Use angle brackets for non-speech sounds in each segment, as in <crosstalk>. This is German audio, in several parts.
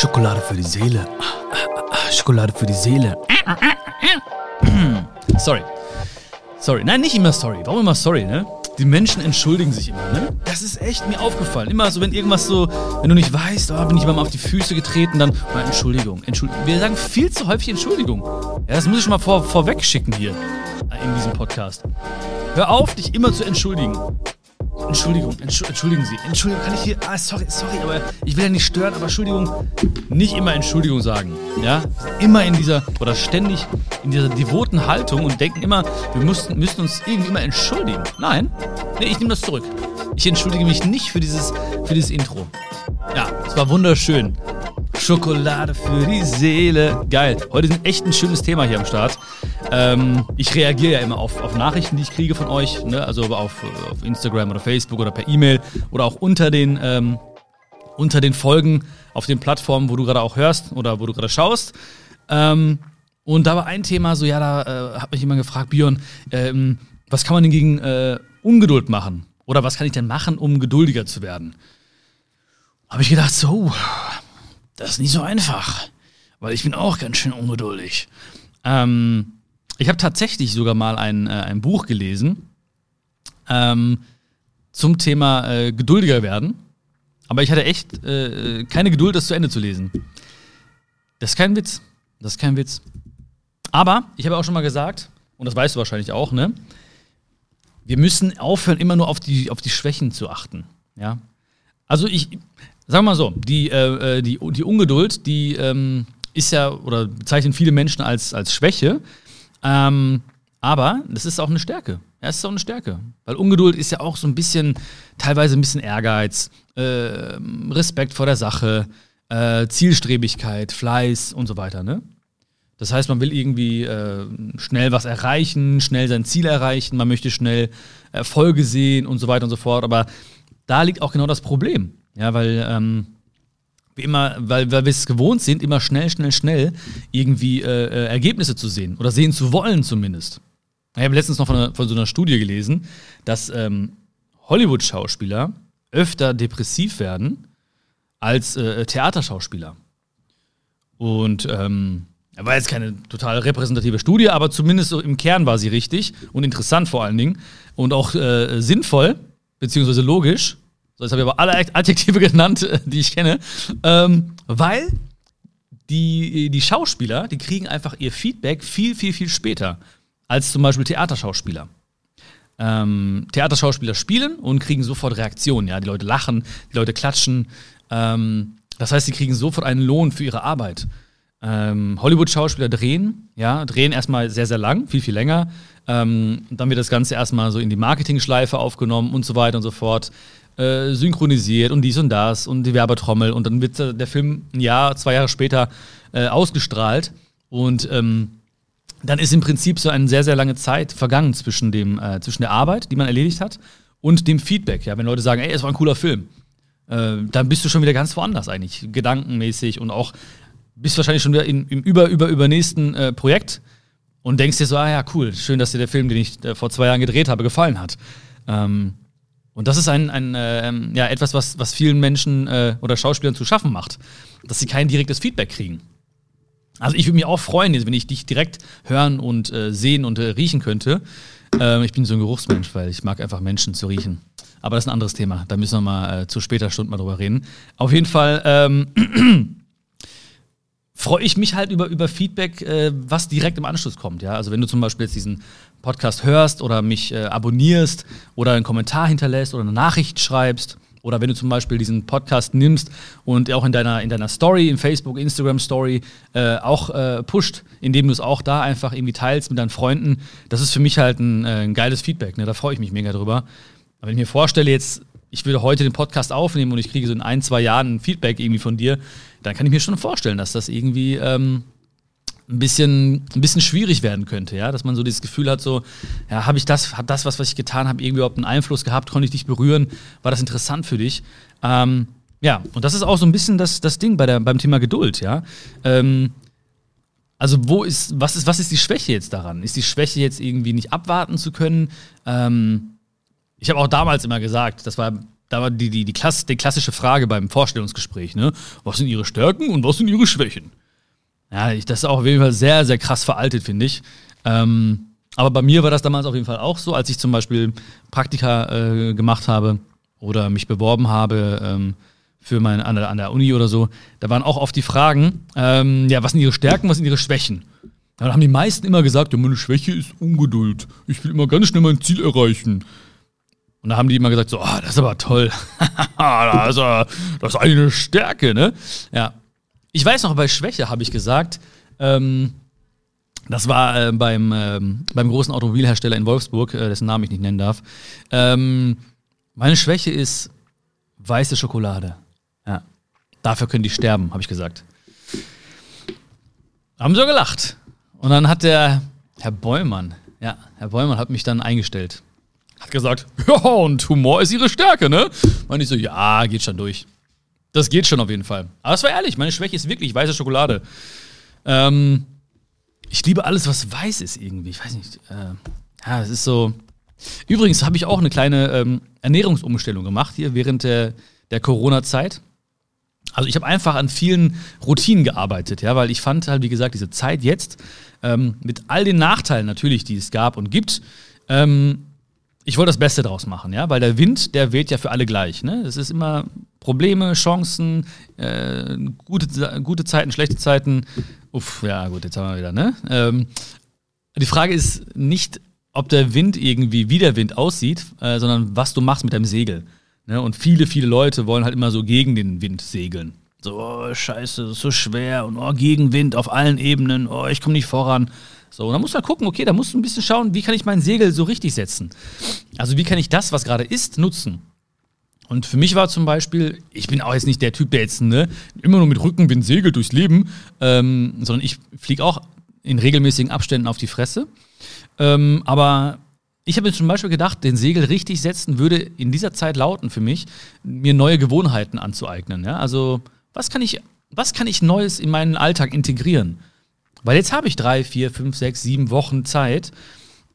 Schokolade für die Seele. Schokolade für die Seele. <clears throat> Sorry. Sorry. Nein, nicht immer sorry. Warum immer sorry, ne? Die Menschen entschuldigen sich immer, ne? Das ist echt mir aufgefallen. Immer so, wenn irgendwas so, wenn du nicht weißt, oh, bin ich mal auf die Füße getreten, dann, oh, Entschuldigung, Entschuldigung. Wir sagen viel zu häufig Entschuldigung. Ja, das muss ich schon mal vor, vorweg schicken hier in diesem Podcast. Hör auf, dich immer zu entschuldigen. Entschuldigung, Entschu entschuldigen Sie. Entschuldigung, kann ich hier. Ah, sorry, sorry, aber ich will ja nicht stören, aber Entschuldigung. Nicht immer Entschuldigung sagen. Ja? Immer in dieser, oder ständig in dieser devoten Haltung und denken immer, wir müssten, müssten uns irgendwie immer entschuldigen. Nein, nee, ich nehme das zurück. Ich entschuldige mich nicht für dieses, für dieses Intro. Ja, es war wunderschön. Schokolade für die Seele. Geil. Heute ist echt ein schönes Thema hier am Start. Ähm, ich reagiere ja immer auf, auf, Nachrichten, die ich kriege von euch, ne? also auf, auf, Instagram oder Facebook oder per E-Mail oder auch unter den, ähm, unter den Folgen auf den Plattformen, wo du gerade auch hörst oder wo du gerade schaust. Ähm, und da war ein Thema, so ja, da äh, hat mich jemand gefragt, Björn, ähm, was kann man denn gegen äh, Ungeduld machen? Oder was kann ich denn machen, um geduldiger zu werden? Habe ich gedacht, so, das ist nicht so einfach, weil ich bin auch ganz schön ungeduldig. Ähm, ich habe tatsächlich sogar mal ein, äh, ein Buch gelesen ähm, zum Thema äh, geduldiger werden, aber ich hatte echt äh, keine Geduld, das zu Ende zu lesen. Das ist kein Witz. Das ist kein Witz. Aber ich habe auch schon mal gesagt, und das weißt du wahrscheinlich auch, ne? Wir müssen aufhören, immer nur auf die, auf die Schwächen zu achten. Ja. Also ich, wir mal so, die, äh, äh, die, die Ungeduld, die ähm, ist ja, oder bezeichnen viele Menschen als, als Schwäche. Ähm, aber das ist auch eine Stärke. Ja, es ist auch eine Stärke. Weil Ungeduld ist ja auch so ein bisschen, teilweise ein bisschen Ehrgeiz, äh, Respekt vor der Sache, äh, Zielstrebigkeit, Fleiß und so weiter, ne? Das heißt, man will irgendwie äh, schnell was erreichen, schnell sein Ziel erreichen, man möchte schnell Erfolge sehen und so weiter und so fort. Aber da liegt auch genau das Problem. Ja, weil ähm, immer, weil, weil wir es gewohnt sind, immer schnell, schnell, schnell irgendwie äh, äh, Ergebnisse zu sehen oder sehen zu wollen zumindest. Ich habe letztens noch von, von so einer Studie gelesen, dass ähm, Hollywood-Schauspieler öfter depressiv werden als äh, Theaterschauspieler. Und ähm, war jetzt keine total repräsentative Studie, aber zumindest im Kern war sie richtig und interessant vor allen Dingen und auch äh, sinnvoll, beziehungsweise logisch, so, jetzt habe ich aber alle Adjektive <laughs> genannt, äh, die ich kenne. Ähm, weil die, die Schauspieler, die kriegen einfach ihr Feedback viel, viel, viel später als zum Beispiel Theaterschauspieler. Ähm, Theaterschauspieler spielen und kriegen sofort Reaktionen. Ja? Die Leute lachen, die Leute klatschen. Ähm, das heißt, sie kriegen sofort einen Lohn für ihre Arbeit. Ähm, Hollywood-Schauspieler drehen, ja, drehen erstmal sehr, sehr lang, viel, viel länger. Ähm, dann wird das Ganze erstmal so in die Marketing-Schleife aufgenommen und so weiter und so fort äh, synchronisiert und dies und das und die Werbetrommel und dann wird der Film ein Jahr, zwei Jahre später äh, ausgestrahlt und ähm, dann ist im Prinzip so eine sehr, sehr lange Zeit vergangen zwischen, dem, äh, zwischen der Arbeit, die man erledigt hat, und dem Feedback. Ja, wenn Leute sagen, ey, es war ein cooler Film, äh, dann bist du schon wieder ganz woanders eigentlich, gedankenmäßig und auch bist wahrscheinlich schon wieder in, im über, über, übernächsten äh, Projekt und denkst dir so, ah ja, cool, schön, dass dir der Film, den ich äh, vor zwei Jahren gedreht habe, gefallen hat. Ähm, und das ist ein, ein äh, ja, etwas, was, was vielen Menschen äh, oder Schauspielern zu schaffen macht, dass sie kein direktes Feedback kriegen. Also ich würde mich auch freuen, wenn ich dich direkt hören und äh, sehen und äh, riechen könnte. Ähm, ich bin so ein Geruchsmensch, weil ich mag einfach Menschen zu riechen. Aber das ist ein anderes Thema. Da müssen wir mal äh, zu später Stunde mal drüber reden. Auf jeden Fall ähm, <clears throat> freue ich mich halt über, über Feedback, äh, was direkt im Anschluss kommt. Ja? Also wenn du zum Beispiel jetzt diesen Podcast hörst oder mich äh, abonnierst oder einen Kommentar hinterlässt oder eine Nachricht schreibst oder wenn du zum Beispiel diesen Podcast nimmst und auch in deiner, in deiner Story, in Facebook, Instagram Story äh, auch äh, pusht, indem du es auch da einfach irgendwie teilst mit deinen Freunden, das ist für mich halt ein, äh, ein geiles Feedback. Ne? Da freue ich mich mega drüber. Aber wenn ich mir vorstelle, jetzt, ich würde heute den Podcast aufnehmen und ich kriege so in ein, zwei Jahren ein Feedback irgendwie von dir, dann kann ich mir schon vorstellen, dass das irgendwie ähm, ein bisschen, ein bisschen schwierig werden könnte, ja, dass man so dieses Gefühl hat, so, ja, habe ich das, hat das, was, was ich getan habe, irgendwie überhaupt einen Einfluss gehabt, konnte ich dich berühren, war das interessant für dich? Ähm, ja, und das ist auch so ein bisschen das, das Ding bei der, beim Thema Geduld, ja. Ähm, also, wo ist, was ist, was ist die Schwäche jetzt daran? Ist die Schwäche jetzt irgendwie nicht abwarten zu können? Ähm, ich habe auch damals immer gesagt, das war da war die, die, die, Klasse, die klassische Frage beim Vorstellungsgespräch, ne? Was sind ihre Stärken und was sind ihre Schwächen? Ja, ich, das ist auch auf jeden Fall sehr, sehr krass veraltet, finde ich. Ähm, aber bei mir war das damals auf jeden Fall auch so, als ich zum Beispiel Praktika äh, gemacht habe oder mich beworben habe ähm, für mein, an, an der Uni oder so. Da waren auch oft die Fragen, ähm, ja, was sind ihre Stärken, was sind ihre Schwächen? Da haben die meisten immer gesagt, ja, meine Schwäche ist Ungeduld. Ich will immer ganz schnell mein Ziel erreichen. Und da haben die immer gesagt, so, oh, das ist aber toll. <laughs> das, ist, das ist eine Stärke, ne? Ja. Ich weiß noch, bei Schwäche habe ich gesagt, ähm, das war äh, beim, ähm, beim großen Automobilhersteller in Wolfsburg, äh, dessen Namen ich nicht nennen darf. Ähm, meine Schwäche ist weiße Schokolade. Ja. Dafür können die sterben, habe ich gesagt. Haben sie gelacht. Und dann hat der Herr Bäumann, ja, Herr Bäumann hat mich dann eingestellt. Hat gesagt, <laughs> ja, und Humor ist ihre Stärke, ne? Und ich so, ja, geht schon durch. Das geht schon auf jeden Fall. Aber es war ehrlich, meine Schwäche ist wirklich weiße Schokolade. Ähm, ich liebe alles, was weiß ist irgendwie. Ich weiß nicht. Äh, ja, es ist so. Übrigens habe ich auch eine kleine ähm, Ernährungsumstellung gemacht hier während der, der Corona-Zeit. Also ich habe einfach an vielen Routinen gearbeitet, ja, weil ich fand halt, wie gesagt, diese Zeit jetzt ähm, mit all den Nachteilen natürlich, die es gab und gibt, ähm, ich wollte das Beste draus machen, ja, weil der Wind, der weht ja für alle gleich. Ne? Es ist immer Probleme, Chancen, äh, gute, gute Zeiten, schlechte Zeiten. Uff, ja, gut, jetzt haben wir wieder, ne? Ähm, die Frage ist nicht, ob der Wind irgendwie wie der Wind aussieht, äh, sondern was du machst mit deinem Segel. Ne? Und viele, viele Leute wollen halt immer so gegen den Wind segeln. So, oh, scheiße, das ist so schwer und oh, Gegenwind auf allen Ebenen, oh, ich komme nicht voran. So, und dann du halt gucken, okay, da musst du ein bisschen schauen, wie kann ich mein Segel so richtig setzen? Also, wie kann ich das, was gerade ist, nutzen? Und für mich war zum Beispiel, ich bin auch jetzt nicht der Typ, der jetzt ne, immer nur mit Rückenwind segelt durchs Leben, ähm, sondern ich fliege auch in regelmäßigen Abständen auf die Fresse. Ähm, aber ich habe mir zum Beispiel gedacht, den Segel richtig setzen würde in dieser Zeit lauten für mich, mir neue Gewohnheiten anzueignen. Ja? Also, was kann, ich, was kann ich Neues in meinen Alltag integrieren? Weil jetzt habe ich drei, vier, fünf, sechs, sieben Wochen Zeit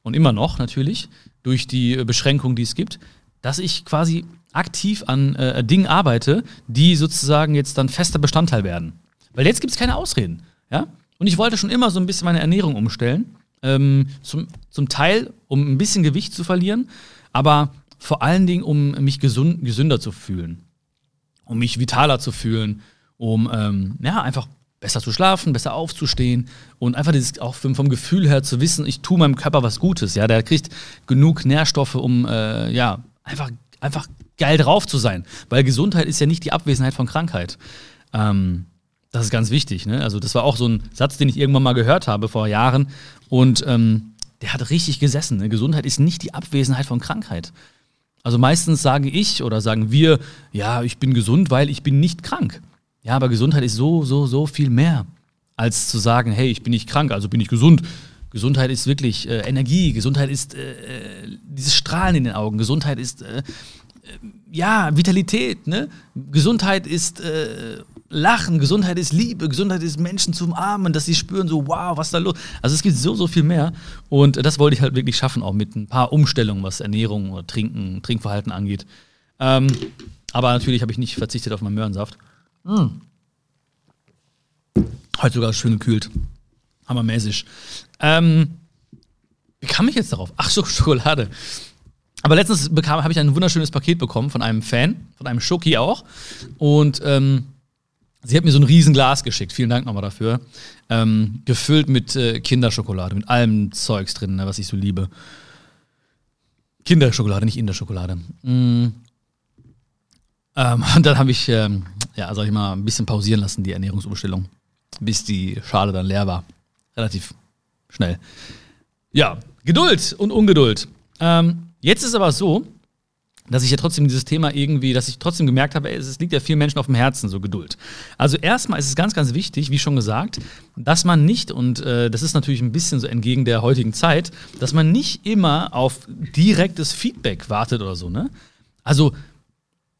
und immer noch natürlich durch die Beschränkungen, die es gibt, dass ich quasi aktiv an äh, Dingen arbeite, die sozusagen jetzt dann fester Bestandteil werden. Weil jetzt gibt es keine Ausreden. Ja? Und ich wollte schon immer so ein bisschen meine Ernährung umstellen. Ähm, zum, zum Teil, um ein bisschen Gewicht zu verlieren, aber vor allen Dingen, um mich gesund, gesünder zu fühlen. Um mich vitaler zu fühlen, um ähm, ja, einfach besser zu schlafen, besser aufzustehen und einfach dieses auch vom Gefühl her zu wissen, ich tue meinem Körper was Gutes. Ja, der kriegt genug Nährstoffe, um äh, ja einfach einfach geil drauf zu sein, weil Gesundheit ist ja nicht die Abwesenheit von Krankheit. Ähm, das ist ganz wichtig. Ne? Also das war auch so ein Satz, den ich irgendwann mal gehört habe vor Jahren und ähm, der hat richtig gesessen. Ne? Gesundheit ist nicht die Abwesenheit von Krankheit. Also meistens sage ich oder sagen wir, ja, ich bin gesund, weil ich bin nicht krank. Ja, aber Gesundheit ist so, so, so viel mehr, als zu sagen, hey, ich bin nicht krank, also bin ich gesund. Gesundheit ist wirklich äh, Energie, Gesundheit ist äh, äh dieses Strahlen in den Augen, Gesundheit ist äh, äh, ja Vitalität, ne? Gesundheit ist äh, Lachen, Gesundheit ist Liebe, Gesundheit ist Menschen zu umarmen, dass sie spüren so, wow, was da los? Also es gibt so, so viel mehr und das wollte ich halt wirklich schaffen, auch mit ein paar Umstellungen, was Ernährung oder Trinken, Trinkverhalten angeht. Ähm, aber natürlich habe ich nicht verzichtet auf meinen Möhrensaft. Mm. Heute sogar schön gekühlt. Hammermäßig. Ähm, wie kam ich jetzt darauf? Ach so, <laughs> Schokolade. Aber letztens habe ich ein wunderschönes Paket bekommen von einem Fan, von einem Schoki auch. Und ähm, sie hat mir so ein Riesenglas geschickt. Vielen Dank nochmal dafür. Ähm, gefüllt mit äh, Kinderschokolade, mit allem Zeugs drin, ne, was ich so liebe. Kinderschokolade, nicht Inderschokolade. Mm. Ähm, <laughs> und dann habe ich, ähm, ja, sag ich mal, ein bisschen pausieren lassen, die Ernährungsumstellung, bis die Schale dann leer war. Relativ schnell. Ja, Geduld und Ungeduld. Ähm, jetzt ist aber so, dass ich ja trotzdem dieses Thema irgendwie, dass ich trotzdem gemerkt habe, ey, es liegt ja vielen Menschen auf dem Herzen, so Geduld. Also erstmal ist es ganz, ganz wichtig, wie schon gesagt, dass man nicht, und äh, das ist natürlich ein bisschen so entgegen der heutigen Zeit, dass man nicht immer auf direktes Feedback wartet oder so, ne? Also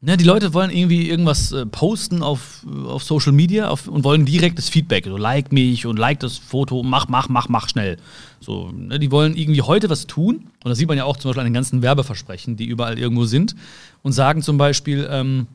Ne, die Leute wollen irgendwie irgendwas äh, posten auf, auf Social Media auf, und wollen direktes Feedback. So, like mich und like das Foto, mach, mach, mach, mach schnell. So, ne, die wollen irgendwie heute was tun. Und das sieht man ja auch zum Beispiel an den ganzen Werbeversprechen, die überall irgendwo sind. Und sagen zum Beispiel, ähm,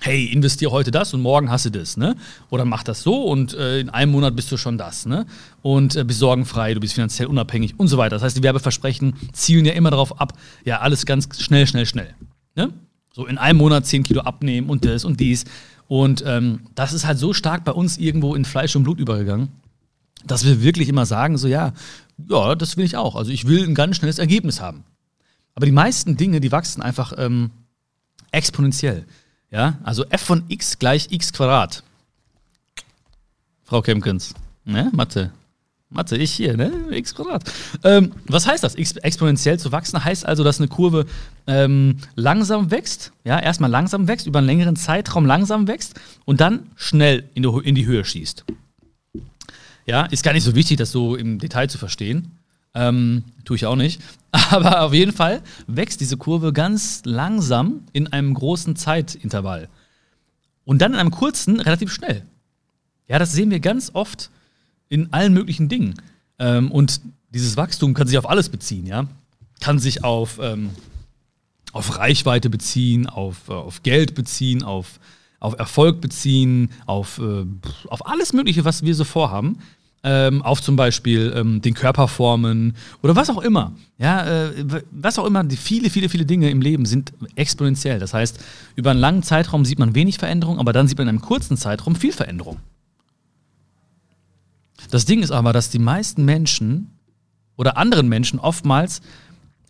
hey, investier heute das und morgen hast du das, ne? Oder mach das so und äh, in einem Monat bist du schon das, ne? Und äh, bist sorgenfrei, du bist finanziell unabhängig und so weiter. Das heißt, die Werbeversprechen zielen ja immer darauf ab, ja, alles ganz schnell, schnell, schnell. Ne? So in einem Monat 10 Kilo abnehmen und das und dies. Und ähm, das ist halt so stark bei uns irgendwo in Fleisch und Blut übergegangen, dass wir wirklich immer sagen, so ja, ja, das will ich auch. Also ich will ein ganz schnelles Ergebnis haben. Aber die meisten Dinge, die wachsen einfach ähm, exponentiell. Ja, also f von x gleich x Quadrat. Frau Kemkens, ne, Mathe. Mathe, ich hier, ne? X Quadrat. Ähm, was heißt das? Exponentiell zu wachsen heißt also, dass eine Kurve ähm, langsam wächst, ja, erstmal langsam wächst, über einen längeren Zeitraum langsam wächst und dann schnell in die, in die Höhe schießt. Ja, ist gar nicht so wichtig, das so im Detail zu verstehen. Ähm, tue ich auch nicht. <laughs> Aber auf jeden Fall wächst diese Kurve ganz langsam in einem großen Zeitintervall. Und dann in einem kurzen relativ schnell. Ja, das sehen wir ganz oft in allen möglichen Dingen. Ähm, und dieses Wachstum kann sich auf alles beziehen, ja. Kann sich auf, ähm, auf Reichweite beziehen, auf, äh, auf Geld beziehen, auf, auf Erfolg beziehen, auf, äh, auf alles Mögliche, was wir so vorhaben. Ähm, auf zum Beispiel ähm, den Körperformen oder was auch immer. Ja, äh, was auch immer, die viele, viele, viele Dinge im Leben sind exponentiell. Das heißt, über einen langen Zeitraum sieht man wenig Veränderung, aber dann sieht man in einem kurzen Zeitraum viel Veränderung. Das Ding ist aber, dass die meisten Menschen oder anderen Menschen oftmals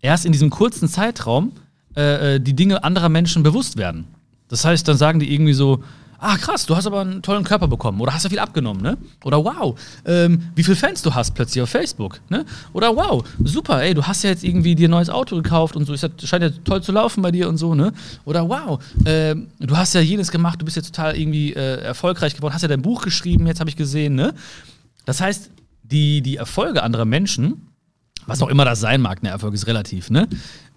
erst in diesem kurzen Zeitraum äh, äh, die Dinge anderer Menschen bewusst werden. Das heißt, dann sagen die irgendwie so, ah krass, du hast aber einen tollen Körper bekommen oder hast du viel abgenommen, ne? Oder wow, ähm, wie viele Fans du hast plötzlich auf Facebook, ne? Oder wow, super, ey, du hast ja jetzt irgendwie dir ein neues Auto gekauft und so, es scheint ja toll zu laufen bei dir und so, ne? Oder wow, ähm, du hast ja jenes gemacht, du bist ja total irgendwie äh, erfolgreich geworden, hast ja dein Buch geschrieben, jetzt habe ich gesehen, ne? Das heißt, die, die Erfolge anderer Menschen, was auch immer das sein mag, ne, Erfolg ist relativ, ne?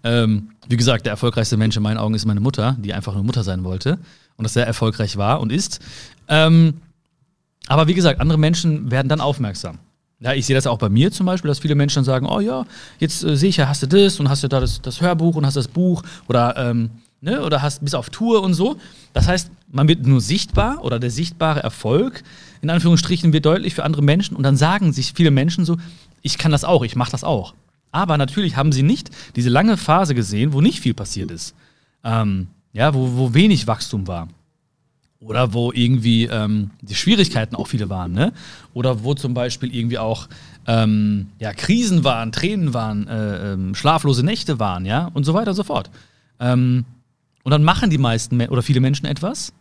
Ähm, wie gesagt, der erfolgreichste Mensch in meinen Augen ist meine Mutter, die einfach eine Mutter sein wollte und das sehr erfolgreich war und ist. Ähm, aber wie gesagt, andere Menschen werden dann aufmerksam. Ja, ich sehe das auch bei mir zum Beispiel, dass viele Menschen sagen, oh ja, jetzt äh, sehe ich ja, hast du das und hast du da das, das Hörbuch und hast das Buch oder, ähm, ne, oder hast bis auf Tour und so. Das heißt, man wird nur sichtbar oder der sichtbare Erfolg in Anführungsstrichen wird deutlich für andere Menschen und dann sagen sich viele Menschen so, ich kann das auch, ich mache das auch. Aber natürlich haben sie nicht diese lange Phase gesehen, wo nicht viel passiert ist. Ähm, ja, wo, wo wenig Wachstum war. Oder wo irgendwie ähm, die Schwierigkeiten auch viele waren, ne? Oder wo zum Beispiel irgendwie auch ähm, ja, Krisen waren, Tränen waren, äh, ähm, schlaflose Nächte waren, ja, und so weiter und so fort. Ähm, und dann machen die meisten oder viele Menschen etwas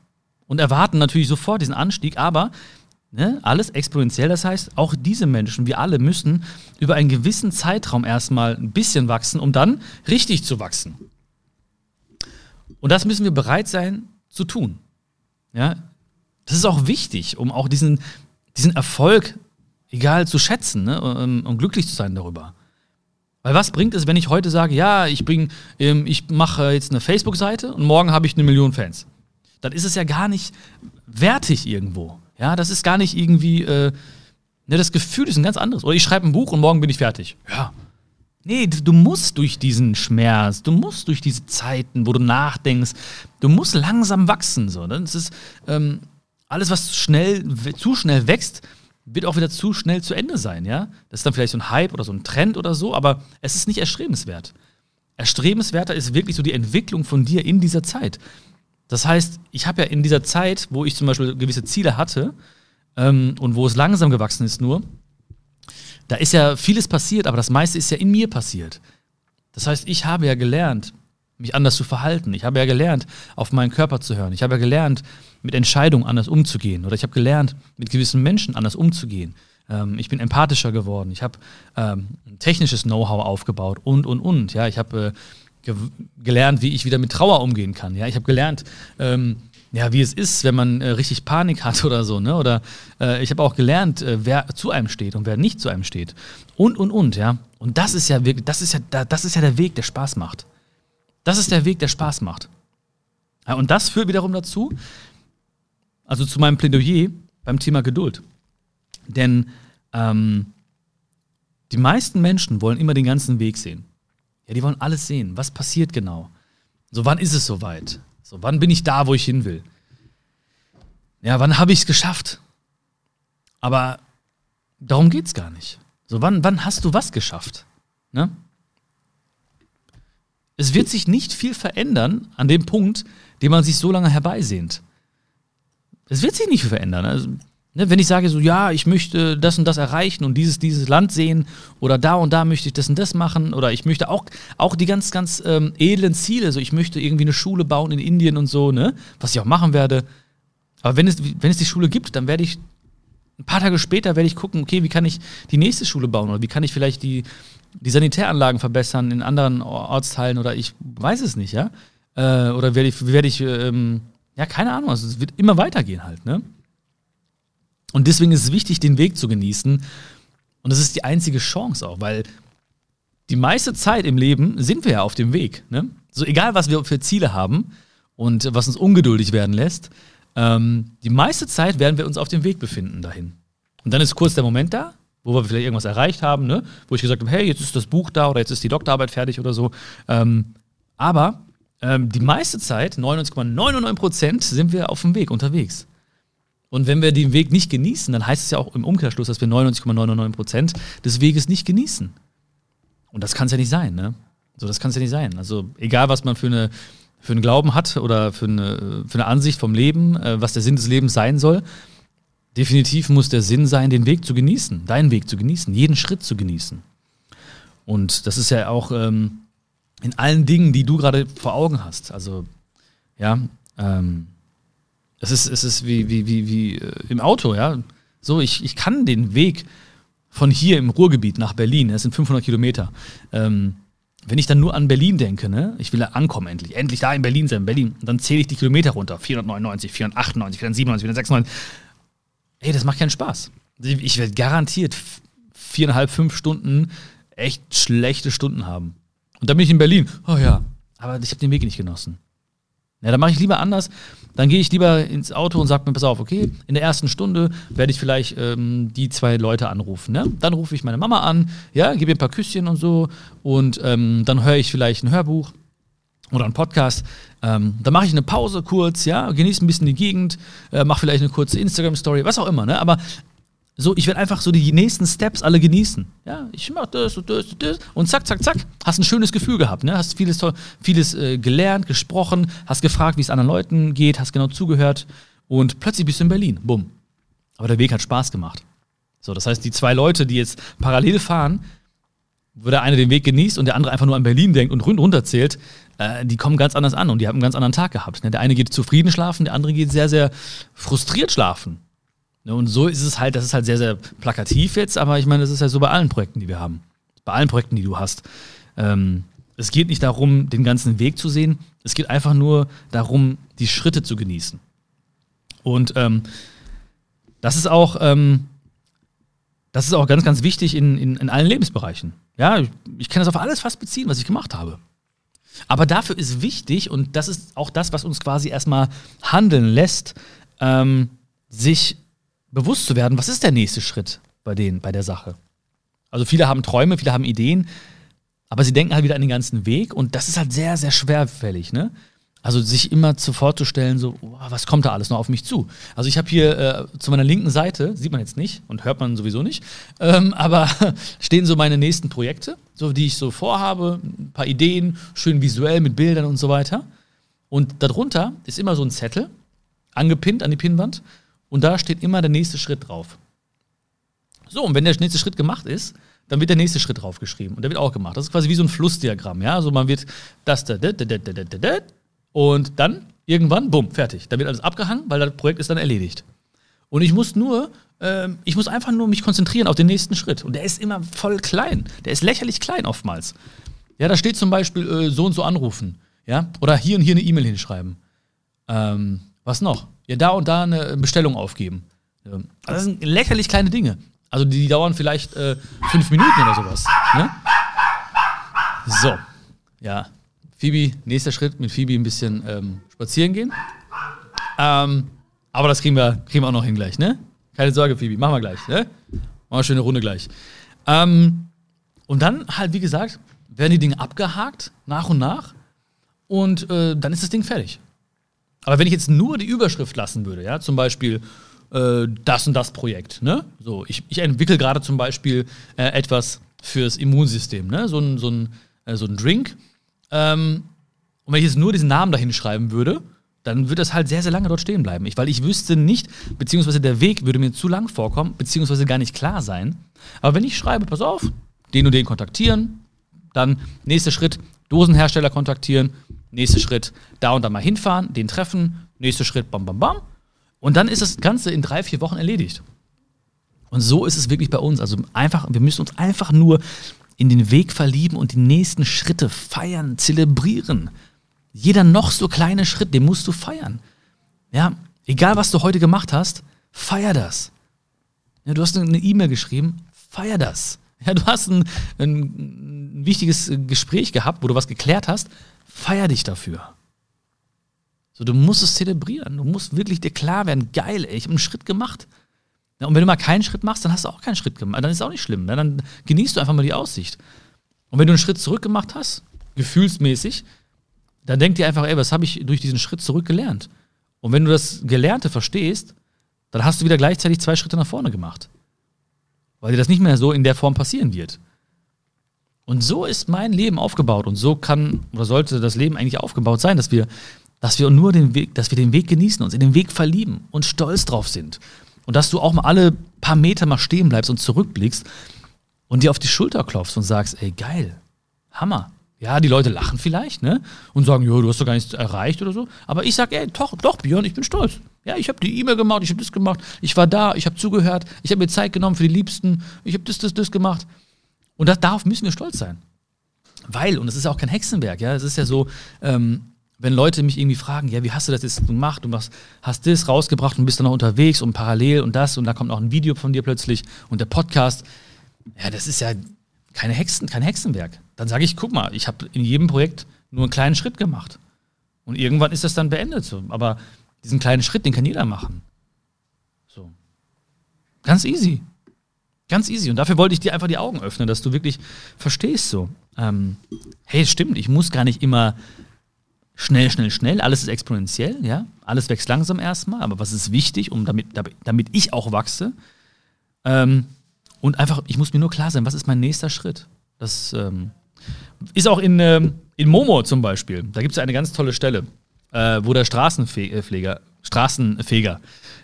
und erwarten natürlich sofort diesen Anstieg, aber Ne? Alles exponentiell, das heißt, auch diese Menschen, wir alle müssen über einen gewissen Zeitraum erstmal ein bisschen wachsen, um dann richtig zu wachsen. Und das müssen wir bereit sein zu tun. Ja? Das ist auch wichtig, um auch diesen, diesen Erfolg, egal, zu schätzen ne? um, um glücklich zu sein darüber. Weil was bringt es, wenn ich heute sage, ja, ich, ähm, ich mache jetzt eine Facebook-Seite und morgen habe ich eine Million Fans? Dann ist es ja gar nicht wertig irgendwo. Ja, das ist gar nicht irgendwie, äh, ne, das Gefühl ist ein ganz anderes. Oder ich schreibe ein Buch und morgen bin ich fertig. Ja. Nee, du musst durch diesen Schmerz, du musst durch diese Zeiten, wo du nachdenkst, du musst langsam wachsen. So, ne? Das ist ähm, alles, was schnell, zu schnell wächst, wird auch wieder zu schnell zu Ende sein, ja. Das ist dann vielleicht so ein Hype oder so ein Trend oder so, aber es ist nicht erstrebenswert. Erstrebenswerter ist wirklich so die Entwicklung von dir in dieser Zeit. Das heißt, ich habe ja in dieser Zeit, wo ich zum Beispiel gewisse Ziele hatte ähm, und wo es langsam gewachsen ist nur, da ist ja vieles passiert, aber das meiste ist ja in mir passiert. Das heißt, ich habe ja gelernt, mich anders zu verhalten. Ich habe ja gelernt, auf meinen Körper zu hören. Ich habe ja gelernt, mit Entscheidungen anders umzugehen. Oder ich habe gelernt, mit gewissen Menschen anders umzugehen. Ähm, ich bin empathischer geworden. Ich habe ähm, technisches Know-how aufgebaut und, und, und. Ja, ich habe äh, ge gelernt, wie ich wieder mit Trauer umgehen kann. Ja, ich habe gelernt, ähm, ja, wie es ist, wenn man äh, richtig Panik hat <laughs> oder so, ne? Oder äh, ich habe auch gelernt, äh, wer zu einem steht und wer nicht zu einem steht. Und und und, ja. Und das ist ja wirklich, das ist ja, das ist ja der Weg, der Spaß macht. Das ist der Weg, der Spaß macht. Ja, und das führt wiederum dazu, also zu meinem Plädoyer beim Thema Geduld. Denn ähm, die meisten Menschen wollen immer den ganzen Weg sehen. Ja, die wollen alles sehen. Was passiert genau? So, wann ist es soweit? So, wann bin ich da, wo ich hin will? Ja, wann habe ich es geschafft? Aber darum geht es gar nicht. So, wann, wann hast du was geschafft? Ne? Es wird sich nicht viel verändern an dem Punkt, den man sich so lange herbeisehnt. Es wird sich nicht viel verändern. Also, ne, wenn ich sage so, ja, ich möchte das und das erreichen und dieses, dieses Land sehen oder da und da möchte ich das und das machen oder ich möchte auch, auch die ganz, ganz ähm, edlen Ziele, so ich möchte irgendwie eine Schule bauen in Indien und so, ne, was ich auch machen werde. Aber wenn es, wenn es die Schule gibt, dann werde ich ein paar Tage später werde ich gucken, okay, wie kann ich die nächste Schule bauen oder wie kann ich vielleicht die, die Sanitäranlagen verbessern in anderen Ortsteilen oder ich weiß es nicht, ja. Äh, oder werde ich, werde ich ähm, ja, keine Ahnung, also es wird immer weitergehen halt, ne? Und deswegen ist es wichtig, den Weg zu genießen. Und das ist die einzige Chance auch, weil die meiste Zeit im Leben sind wir ja auf dem Weg. Ne? So egal, was wir für Ziele haben und was uns ungeduldig werden lässt, ähm, die meiste Zeit werden wir uns auf dem Weg befinden dahin. Und dann ist kurz der Moment da, wo wir vielleicht irgendwas erreicht haben, ne? wo ich gesagt habe, hey, jetzt ist das Buch da oder jetzt ist die Doktorarbeit fertig oder so. Ähm, aber ähm, die meiste Zeit, 99,99 Prozent, sind wir auf dem Weg unterwegs. Und wenn wir den Weg nicht genießen, dann heißt es ja auch im Umkehrschluss, dass wir 99,99 Prozent des Weges nicht genießen. Und das kann es ja nicht sein, ne? So, das kann es ja nicht sein. Also, egal, was man für, eine, für einen Glauben hat oder für eine, für eine Ansicht vom Leben, äh, was der Sinn des Lebens sein soll, definitiv muss der Sinn sein, den Weg zu genießen, deinen Weg zu genießen, jeden Schritt zu genießen. Und das ist ja auch ähm, in allen Dingen, die du gerade vor Augen hast. Also, ja, ähm, es ist, es ist wie, wie, wie, wie äh, im Auto, ja. So, ich, ich kann den Weg von hier im Ruhrgebiet nach Berlin, das sind 500 Kilometer, ähm, wenn ich dann nur an Berlin denke, ne, ich will da ankommen endlich, endlich da in Berlin sein, Berlin, dann zähle ich die Kilometer runter, 499, 498, 497, 496. Ey, das macht keinen Spaß. Ich werde garantiert viereinhalb, fünf Stunden echt schlechte Stunden haben. Und dann bin ich in Berlin. Oh ja, aber ich habe den Weg nicht genossen. Ja, dann mache ich lieber anders. Dann gehe ich lieber ins Auto und sage mir, pass auf, okay, in der ersten Stunde werde ich vielleicht ähm, die zwei Leute anrufen. Ne? Dann rufe ich meine Mama an, ja, gebe ihr ein paar Küsschen und so. Und ähm, dann höre ich vielleicht ein Hörbuch oder einen Podcast. Ähm, dann mache ich eine Pause kurz, ja, genieße ein bisschen die Gegend, äh, mache vielleicht eine kurze Instagram-Story, was auch immer, ne? Aber so, ich werde einfach so die nächsten Steps alle genießen. Ja, ich mache das und das und das und zack, zack, zack, hast ein schönes Gefühl gehabt, ne? Hast vieles toll, vieles äh, gelernt, gesprochen, hast gefragt, wie es anderen Leuten geht, hast genau zugehört und plötzlich bist du in Berlin. Bumm. Aber der Weg hat Spaß gemacht. So, das heißt, die zwei Leute, die jetzt parallel fahren, wo der eine den Weg genießt und der andere einfach nur an Berlin denkt und runterzählt, äh, die kommen ganz anders an und die haben einen ganz anderen Tag gehabt. Ne? Der eine geht zufrieden schlafen, der andere geht sehr, sehr frustriert schlafen. Ne, und so ist es halt, das ist halt sehr, sehr plakativ jetzt, aber ich meine, das ist ja so bei allen Projekten, die wir haben. Bei allen Projekten, die du hast. Ähm, es geht nicht darum, den ganzen Weg zu sehen, es geht einfach nur darum, die Schritte zu genießen. Und ähm, das ist auch, ähm, das ist auch ganz, ganz wichtig in, in, in allen Lebensbereichen. Ja, ich, ich kann das auf alles fast beziehen, was ich gemacht habe. Aber dafür ist wichtig, und das ist auch das, was uns quasi erstmal handeln lässt, ähm, sich bewusst zu werden, was ist der nächste Schritt bei denen, bei der Sache. Also viele haben Träume, viele haben Ideen, aber sie denken halt wieder an den ganzen Weg und das ist halt sehr, sehr schwerfällig, ne? Also sich immer zu vorzustellen, so, oh, was kommt da alles noch auf mich zu? Also ich habe hier äh, zu meiner linken Seite, sieht man jetzt nicht und hört man sowieso nicht, ähm, aber <laughs> stehen so meine nächsten Projekte, so die ich so vorhabe, ein paar Ideen, schön visuell mit Bildern und so weiter. Und darunter ist immer so ein Zettel, angepinnt an die Pinnwand und da steht immer der nächste Schritt drauf. So, und wenn der nächste Schritt gemacht ist, dann wird der nächste Schritt draufgeschrieben. Und der wird auch gemacht. Das ist quasi wie so ein Flussdiagramm. Ja? Also man wird das da, da, da, da, da, da, da, und dann irgendwann, bumm, fertig. Da wird alles abgehangen, weil das Projekt ist dann erledigt. Und ich muss nur, äh, ich muss einfach nur mich konzentrieren auf den nächsten Schritt. Und der ist immer voll klein. Der ist lächerlich klein oftmals. Ja, da steht zum Beispiel äh, so und so anrufen. Ja, oder hier und hier eine E-Mail hinschreiben. Ähm, was noch? Ja, da und da eine Bestellung aufgeben. Das sind lächerlich kleine Dinge. Also die, die dauern vielleicht äh, fünf Minuten oder sowas. Ne? So. Ja. Phoebe, nächster Schritt, mit Phoebe ein bisschen ähm, spazieren gehen. Ähm, aber das kriegen wir, kriegen wir auch noch hin gleich, ne? Keine Sorge, Phoebe, machen wir gleich, ne? Machen wir eine schöne Runde gleich. Ähm, und dann halt, wie gesagt, werden die Dinge abgehakt, nach und nach. Und äh, dann ist das Ding fertig. Aber wenn ich jetzt nur die Überschrift lassen würde, ja, zum Beispiel äh, das und das Projekt, ne? So, ich, ich entwickle gerade zum Beispiel äh, etwas fürs Immunsystem, ne? So ein, so ein, äh, so ein Drink. Ähm, und wenn ich jetzt nur diesen Namen dahin schreiben würde, dann würde das halt sehr, sehr lange dort stehen bleiben. Ich, weil ich wüsste nicht, beziehungsweise der Weg würde mir zu lang vorkommen, beziehungsweise gar nicht klar sein. Aber wenn ich schreibe, pass auf, den und den kontaktieren, dann nächster Schritt, Dosenhersteller kontaktieren, nächster Schritt, da und da mal hinfahren, den treffen, nächster Schritt, bam, bam, bam. Und dann ist das Ganze in drei, vier Wochen erledigt. Und so ist es wirklich bei uns. Also einfach, wir müssen uns einfach nur in den Weg verlieben und die nächsten Schritte feiern, zelebrieren. Jeder noch so kleine Schritt, den musst du feiern. Ja, egal was du heute gemacht hast, feier das. Ja, du hast eine E-Mail geschrieben, feier das. <laughs> Ja, du hast ein, ein, wichtiges Gespräch gehabt, wo du was geklärt hast, feier dich dafür. So, du musst es zelebrieren. Du musst wirklich dir klar werden, geil, ey, ich habe einen Schritt gemacht. Ja, und wenn du mal keinen Schritt machst, dann hast du auch keinen Schritt gemacht. Dann ist es auch nicht schlimm. Ne? Dann genießt du einfach mal die Aussicht. Und wenn du einen Schritt zurück gemacht hast, gefühlsmäßig, dann denk dir einfach, ey, was habe ich durch diesen Schritt zurück gelernt? Und wenn du das Gelernte verstehst, dann hast du wieder gleichzeitig zwei Schritte nach vorne gemacht. Weil dir das nicht mehr so in der Form passieren wird. Und so ist mein Leben aufgebaut und so kann oder sollte das Leben eigentlich aufgebaut sein, dass wir, dass wir nur den Weg, dass wir den Weg genießen, uns in den Weg verlieben und stolz drauf sind. Und dass du auch mal alle paar Meter mal stehen bleibst und zurückblickst und dir auf die Schulter klopfst und sagst, ey, geil, Hammer. Ja, die Leute lachen vielleicht, ne? Und sagen, jo, du hast doch gar nichts erreicht oder so. Aber ich sag, ey, doch, doch, Björn, ich bin stolz. Ja, ich habe die E-Mail gemacht, ich habe das gemacht, ich war da, ich habe zugehört, ich habe mir Zeit genommen für die Liebsten, ich habe das, das, das gemacht. Und das, darauf müssen wir stolz sein. Weil, und das ist ja auch kein Hexenwerk, ja, es ist ja so, ähm, wenn Leute mich irgendwie fragen, ja, wie hast du das jetzt gemacht? Du hast, hast das rausgebracht und bist dann noch unterwegs und parallel und das und da kommt noch ein Video von dir plötzlich und der Podcast. Ja, das ist ja keine Hexen, kein Hexenwerk. Dann sage ich, guck mal, ich habe in jedem Projekt nur einen kleinen Schritt gemacht. Und irgendwann ist das dann beendet. So. Aber diesen kleinen Schritt, den kann jeder machen. So. Ganz easy. Ganz easy. Und dafür wollte ich dir einfach die Augen öffnen, dass du wirklich verstehst so. Ähm, hey, stimmt, ich muss gar nicht immer schnell, schnell, schnell. Alles ist exponentiell, ja. Alles wächst langsam erstmal, aber was ist wichtig, um damit, damit ich auch wachse? Ähm, und einfach, ich muss mir nur klar sein, was ist mein nächster Schritt? Das ähm, ist auch in, ähm, in Momo zum Beispiel. Da gibt es eine ganz tolle Stelle, äh, wo der Straßenpfleger, äh, Straßenfeger,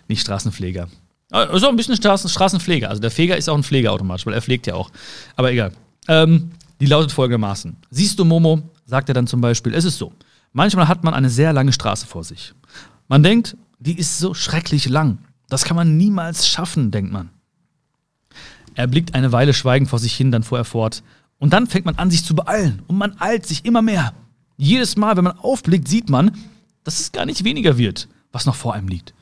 nicht Straßenpfleger, äh, so ein bisschen Straßen, Straßenpfleger. Also der Feger ist auch ein Pfleger automatisch, weil er pflegt ja auch. Aber egal. Ähm, die lautet folgendermaßen. Siehst du, Momo, sagt er dann zum Beispiel, es ist so. Manchmal hat man eine sehr lange Straße vor sich. Man denkt, die ist so schrecklich lang. Das kann man niemals schaffen, denkt man. Er blickt eine Weile schweigend vor sich hin, dann fuhr er fort. Und dann fängt man an, sich zu beeilen. Und man eilt sich immer mehr. Jedes Mal, wenn man aufblickt, sieht man, dass es gar nicht weniger wird, was noch vor einem liegt.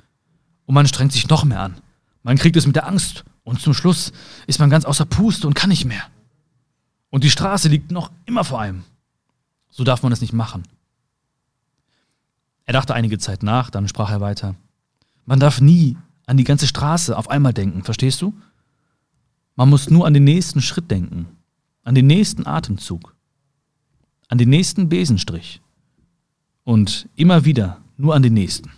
Und man strengt sich noch mehr an. Man kriegt es mit der Angst. Und zum Schluss ist man ganz außer Puste und kann nicht mehr. Und die Straße liegt noch immer vor einem. So darf man es nicht machen. Er dachte einige Zeit nach, dann sprach er weiter. Man darf nie an die ganze Straße auf einmal denken, verstehst du? Man muss nur an den nächsten Schritt denken, an den nächsten Atemzug, an den nächsten Besenstrich und immer wieder nur an den nächsten.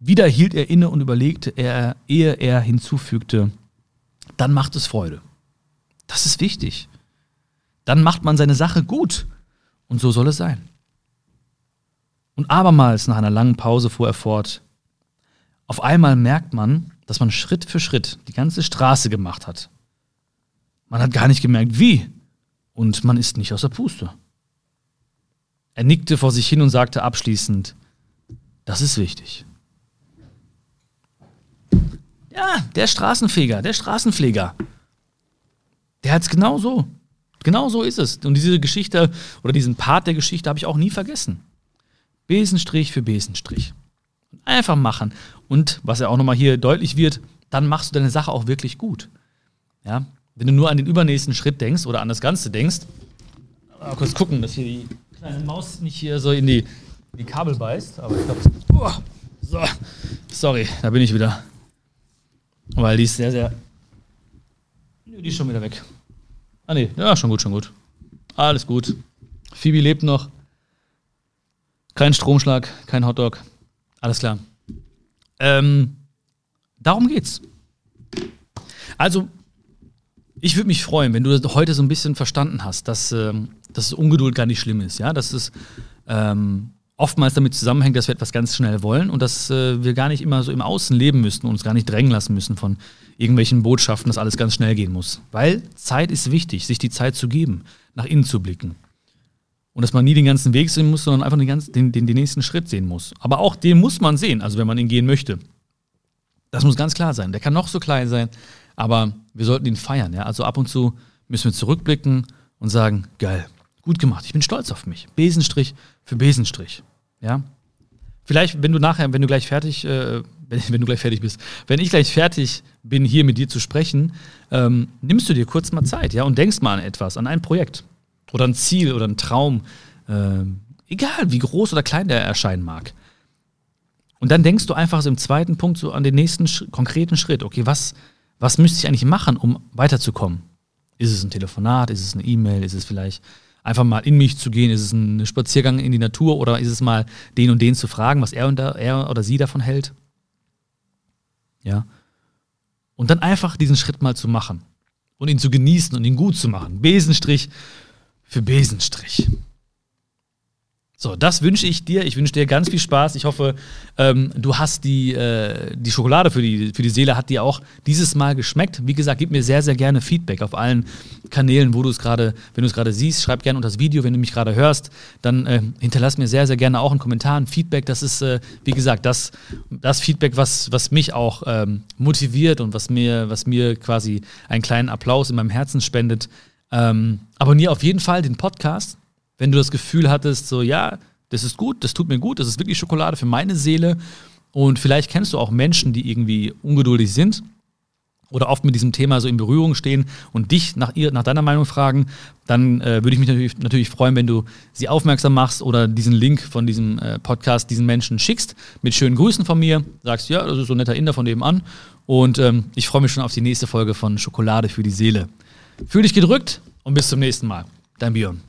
Wieder hielt er inne und überlegte, er, ehe er hinzufügte, dann macht es Freude. Das ist wichtig. Dann macht man seine Sache gut. Und so soll es sein. Und abermals nach einer langen Pause fuhr er fort. Auf einmal merkt man, dass man Schritt für Schritt die ganze Straße gemacht hat. Man hat gar nicht gemerkt, wie. Und man ist nicht aus der Puste. Er nickte vor sich hin und sagte abschließend, das ist wichtig. Ja, der Straßenfeger, der Straßenpfleger. Der hat es genau so. Genau so ist es. Und diese Geschichte oder diesen Part der Geschichte habe ich auch nie vergessen. Besenstrich für Besenstrich. Einfach machen. Und was ja auch nochmal hier deutlich wird, dann machst du deine Sache auch wirklich gut. Ja? Wenn du nur an den übernächsten Schritt denkst oder an das Ganze denkst Mal kurz gucken, dass hier die kleine Maus nicht hier so in die, in die Kabel beißt. Aber ich glaube, oh, so, sorry, da bin ich wieder. Weil die ist sehr, sehr. Die ist schon wieder weg. Ah, nee, ja, schon gut, schon gut. Alles gut. Phoebe lebt noch. Kein Stromschlag, kein Hotdog. Alles klar. Ähm, darum geht's. Also, ich würde mich freuen, wenn du heute so ein bisschen verstanden hast, dass, ähm, dass Ungeduld gar nicht schlimm ist, ja, dass es ähm, oftmals damit zusammenhängt, dass wir etwas ganz schnell wollen und dass äh, wir gar nicht immer so im Außen leben müssen und uns gar nicht drängen lassen müssen von irgendwelchen Botschaften, dass alles ganz schnell gehen muss. Weil Zeit ist wichtig, sich die Zeit zu geben, nach innen zu blicken. Und dass man nie den ganzen Weg sehen muss, sondern einfach den, ganzen, den, den, den nächsten Schritt sehen muss. Aber auch den muss man sehen, also wenn man ihn gehen möchte. Das muss ganz klar sein. Der kann noch so klein sein, aber wir sollten ihn feiern. Ja? Also ab und zu müssen wir zurückblicken und sagen, geil, gut gemacht, ich bin stolz auf mich. Besenstrich für Besenstrich. Ja? Vielleicht, wenn du nachher, wenn du gleich fertig, äh, wenn, <laughs> wenn, du gleich fertig bist, wenn ich gleich fertig bin, hier mit dir zu sprechen, ähm, nimmst du dir kurz mal Zeit, ja, und denkst mal an etwas, an ein Projekt oder ein Ziel oder ein Traum, äh, egal wie groß oder klein der erscheinen mag. Und dann denkst du einfach so im zweiten Punkt so an den nächsten sch konkreten Schritt. Okay, was, was müsste ich eigentlich machen, um weiterzukommen? Ist es ein Telefonat? Ist es eine E-Mail? Ist es vielleicht einfach mal in mich zu gehen? Ist es ein Spaziergang in die Natur? Oder ist es mal den und den zu fragen, was er, und er oder sie davon hält? Ja. Und dann einfach diesen Schritt mal zu machen und ihn zu genießen und ihn gut zu machen. Besenstrich für Besenstrich. So, das wünsche ich dir. Ich wünsche dir ganz viel Spaß. Ich hoffe, ähm, du hast die, äh, die Schokolade für die, für die Seele, hat dir auch dieses Mal geschmeckt. Wie gesagt, gib mir sehr, sehr gerne Feedback auf allen Kanälen, wo du es gerade, wenn du es gerade siehst. Schreib gerne unter das Video, wenn du mich gerade hörst. Dann äh, hinterlass mir sehr, sehr gerne auch einen Kommentar, ein Feedback. Das ist, äh, wie gesagt, das, das Feedback, was, was mich auch ähm, motiviert und was mir, was mir quasi einen kleinen Applaus in meinem Herzen spendet. Ähm, abonniere auf jeden Fall den Podcast wenn du das Gefühl hattest, so ja, das ist gut, das tut mir gut, das ist wirklich Schokolade für meine Seele. Und vielleicht kennst du auch Menschen, die irgendwie ungeduldig sind oder oft mit diesem Thema so in Berührung stehen und dich nach, ihr, nach deiner Meinung fragen, dann äh, würde ich mich natürlich, natürlich freuen, wenn du sie aufmerksam machst oder diesen Link von diesem äh, Podcast diesen Menschen schickst mit schönen Grüßen von mir, sagst, ja, das ist so ein netter Inder von dem an und ähm, ich freue mich schon auf die nächste Folge von Schokolade für die Seele. Fühl dich gedrückt und bis zum nächsten Mal. Dein Björn.